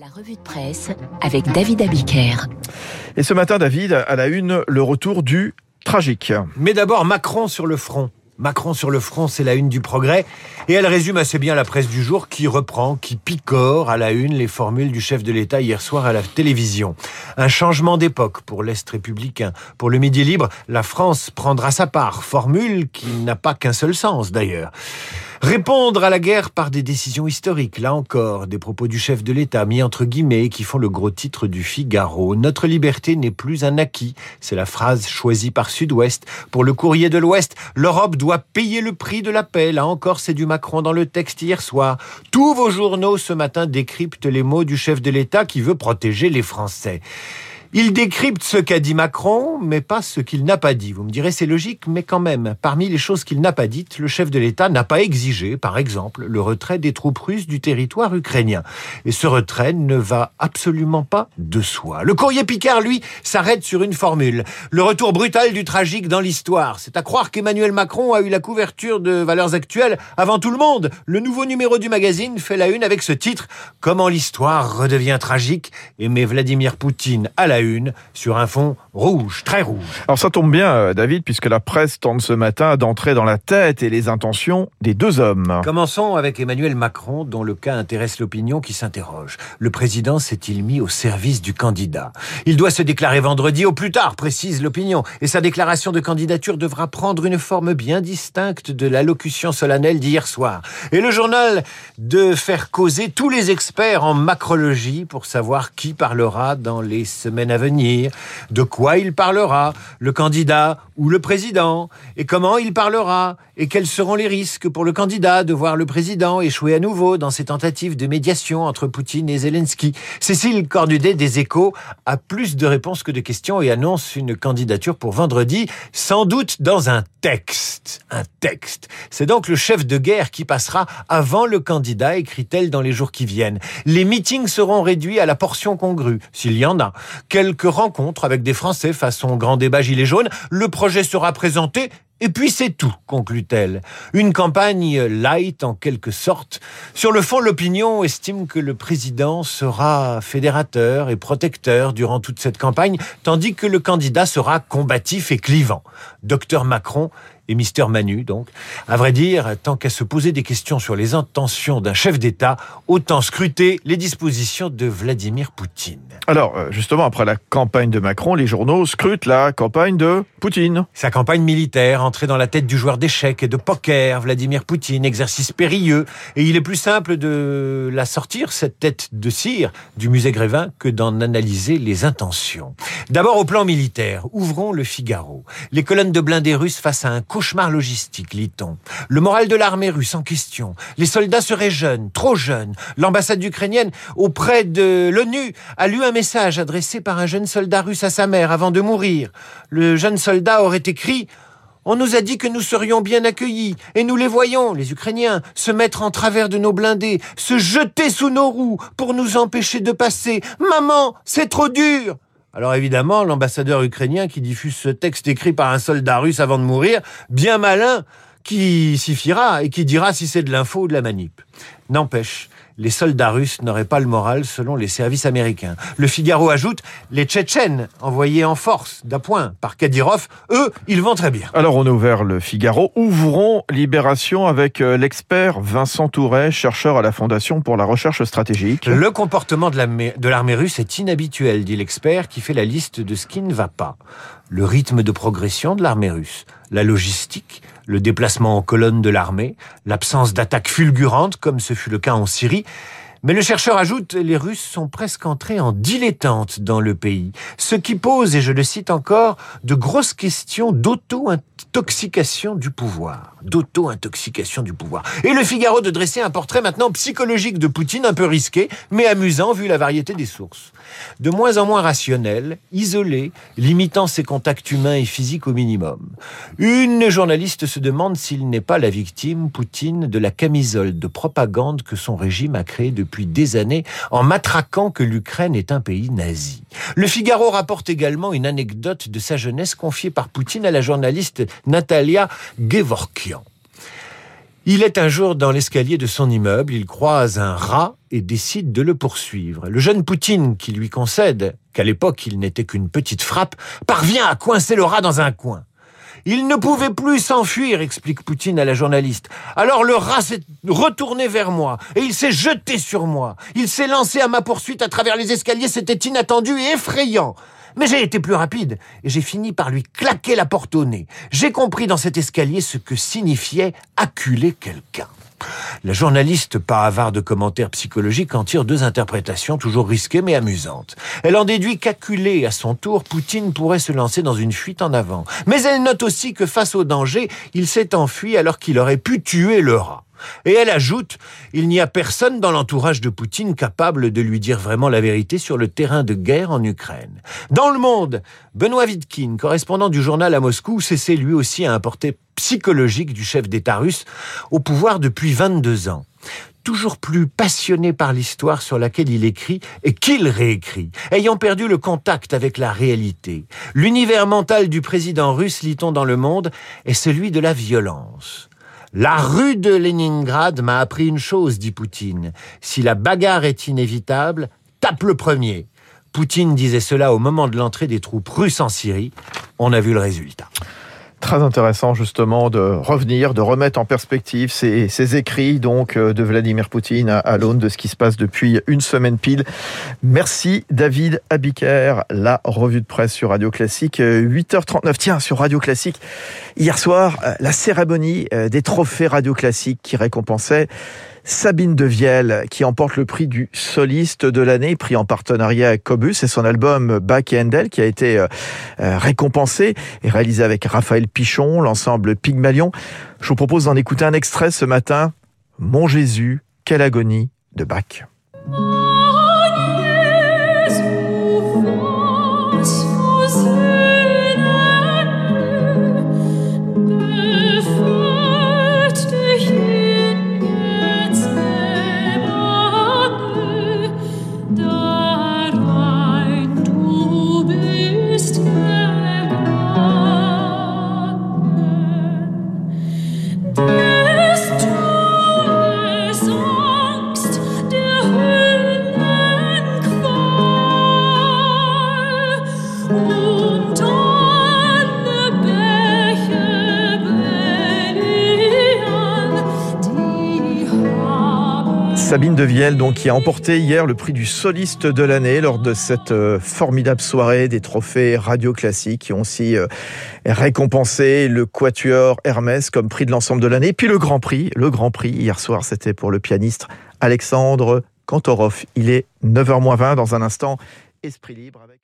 La revue de presse avec David Abiker. Et ce matin, David, à la une, le retour du tragique. Mais d'abord, Macron sur le front. Macron sur le front, c'est la une du progrès. Et elle résume assez bien la presse du jour qui reprend, qui picore à la une les formules du chef de l'État hier soir à la télévision. Un changement d'époque pour l'Est républicain. Pour le Midi libre, la France prendra sa part. Formule qui n'a pas qu'un seul sens d'ailleurs. Répondre à la guerre par des décisions historiques, là encore, des propos du chef de l'État mis entre guillemets qui font le gros titre du Figaro. Notre liberté n'est plus un acquis, c'est la phrase choisie par Sud-Ouest. Pour le courrier de l'Ouest, l'Europe doit payer le prix de la paix. Là encore, c'est du Macron dans le texte hier soir. Tous vos journaux ce matin décryptent les mots du chef de l'État qui veut protéger les Français. Il décrypte ce qu'a dit Macron, mais pas ce qu'il n'a pas dit. Vous me direz, c'est logique, mais quand même, parmi les choses qu'il n'a pas dites, le chef de l'État n'a pas exigé, par exemple, le retrait des troupes russes du territoire ukrainien. Et ce retrait ne va absolument pas de soi. Le courrier Picard, lui, s'arrête sur une formule. Le retour brutal du tragique dans l'histoire. C'est à croire qu'Emmanuel Macron a eu la couverture de valeurs actuelles avant tout le monde. Le nouveau numéro du magazine fait la une avec ce titre Comment l'histoire redevient tragique et met Vladimir Poutine à la une sur un fond rouge, très rouge. Alors ça tombe bien, euh, David, puisque la presse tente ce matin d'entrer dans la tête et les intentions des deux hommes. Commençons avec Emmanuel Macron, dont le cas intéresse l'opinion qui s'interroge. Le président s'est-il mis au service du candidat? Il doit se déclarer vendredi au plus tard, précise l'opinion, et sa déclaration de candidature devra prendre une forme bien distincte de l'allocution solennelle d'hier soir. Et le journal de faire causer tous les experts en macrologie pour savoir qui parlera dans les semaines à venir, de quoi il parlera, le candidat ou le président, et comment il parlera, et quels seront les risques pour le candidat de voir le président échouer à nouveau dans ses tentatives de médiation entre Poutine et Zelensky? Cécile Cornudet des Échos a plus de réponses que de questions et annonce une candidature pour vendredi, sans doute dans un texte. Un texte. C'est donc le chef de guerre qui passera avant le candidat, écrit-elle dans les jours qui viennent. Les meetings seront réduits à la portion congrue, s'il y en a. Quelques rencontres avec des Français façon grand débat gilet jaune. Le projet sera présenté et puis c'est tout, conclut-elle. Une campagne light en quelque sorte. Sur le fond, l'opinion estime que le président sera fédérateur et protecteur durant toute cette campagne, tandis que le candidat sera combatif et clivant. Docteur Macron et Mister Manu, donc. À vrai dire, tant qu'à se poser des questions sur les intentions d'un chef d'État, autant scruter les dispositions de Vladimir Poutine. Alors, euh, justement, après la campagne de Macron, les journaux scrutent la campagne de Poutine. Sa campagne militaire, entrée dans la tête du joueur d'échecs et de poker, Vladimir Poutine, exercice périlleux, et il est plus simple de la sortir, cette tête de cire, du musée Grévin, que d'en analyser les intentions. D'abord au plan militaire, ouvrons le Figaro. Les colonnes de blindés russes face à un cauchemar logistique, lit-on. Le moral de l'armée russe en question. Les soldats seraient jeunes, trop jeunes. L'ambassade ukrainienne auprès de l'ONU a lu un message adressé par un jeune soldat russe à sa mère avant de mourir. Le jeune soldat aurait écrit on nous a dit que nous serions bien accueillis, et nous les voyons, les Ukrainiens, se mettre en travers de nos blindés, se jeter sous nos roues pour nous empêcher de passer. Maman, c'est trop dur. Alors évidemment, l'ambassadeur ukrainien qui diffuse ce texte écrit par un soldat russe avant de mourir, bien malin, qui s'y fiera et qui dira si c'est de l'info ou de la manip. N'empêche, les soldats russes n'auraient pas le moral selon les services américains. Le Figaro ajoute, les Tchétchènes, envoyés en force d'appoint par Kadyrov, eux, ils vont très bien. Alors on a ouvert le Figaro. Ouvrons Libération avec euh, l'expert Vincent Touret, chercheur à la Fondation pour la recherche stratégique. Le comportement de l'armée russe est inhabituel, dit l'expert qui fait la liste de ce qui ne va pas. Le rythme de progression de l'armée russe, la logistique, le déplacement en colonne de l'armée, l'absence d'attaques fulgurantes comme ce fut le cas en Syrie, mais le chercheur ajoute, les Russes sont presque entrés en dilettante dans le pays, ce qui pose, et je le cite encore, de grosses questions d'auto-intoxication du pouvoir. D'auto-intoxication du pouvoir. Et le Figaro de dresser un portrait maintenant psychologique de Poutine, un peu risqué, mais amusant vu la variété des sources. De moins en moins rationnel, isolé, limitant ses contacts humains et physiques au minimum. Une journaliste se demande s'il n'est pas la victime, Poutine, de la camisole de propagande que son régime a créée depuis depuis des années en matraquant que l'Ukraine est un pays nazi. Le Figaro rapporte également une anecdote de sa jeunesse confiée par Poutine à la journaliste Natalia Gevorkian. Il est un jour dans l'escalier de son immeuble, il croise un rat et décide de le poursuivre. Le jeune Poutine, qui lui concède qu'à l'époque il n'était qu'une petite frappe, parvient à coincer le rat dans un coin. Il ne pouvait plus s'enfuir, explique Poutine à la journaliste. Alors le rat s'est retourné vers moi et il s'est jeté sur moi. Il s'est lancé à ma poursuite à travers les escaliers, c'était inattendu et effrayant. Mais j'ai été plus rapide et j'ai fini par lui claquer la porte au nez. J'ai compris dans cet escalier ce que signifiait acculer quelqu'un. La journaliste, pas avare de commentaires psychologiques, en tire deux interprétations toujours risquées mais amusantes. Elle en déduit qu'acculé à son tour, Poutine pourrait se lancer dans une fuite en avant. Mais elle note aussi que face au danger, il s'est enfui alors qu'il aurait pu tuer le rat. Et elle ajoute, il n'y a personne dans l'entourage de Poutine capable de lui dire vraiment la vérité sur le terrain de guerre en Ukraine. Dans le monde, Benoît Vidkin, correspondant du journal à Moscou, s'essaie lui aussi à importer psychologique du chef d'État russe au pouvoir depuis 22 ans. Toujours plus passionné par l'histoire sur laquelle il écrit et qu'il réécrit, ayant perdu le contact avec la réalité. L'univers mental du président russe, lit-on dans le monde, est celui de la violence. La rue de Leningrad m'a appris une chose, dit Poutine. Si la bagarre est inévitable, tape le premier. Poutine disait cela au moment de l'entrée des troupes russes en Syrie. On a vu le résultat très intéressant justement de revenir, de remettre en perspective ces, écrits donc euh, de Vladimir Poutine à, l'aune de ce qui se passe depuis une semaine pile. Merci David Abiker, la revue de presse sur Radio Classique 8h39. Euh, Tiens, sur Radio Classique, hier soir, euh, la cérémonie des trophées Radio Classique qui récompensait Sabine Devielle qui emporte le prix du soliste de l'année, prix en partenariat avec Cobus. C'est son album Back Handel qui a été euh, euh, récompensé et réalisé avec Raphaël Pichon, l'ensemble Pygmalion. Je vous propose d'en écouter un extrait ce matin. Mon Jésus, quelle agonie de Bach. Sabine Devielle, donc, qui a emporté hier le prix du soliste de l'année lors de cette euh, formidable soirée des trophées radio classiques qui ont aussi euh, récompensé le Quatuor Hermès comme prix de l'ensemble de l'année. Puis le Grand Prix, le Grand Prix hier soir, c'était pour le pianiste Alexandre Kantorov. Il est 9h20 dans un instant. Esprit libre avec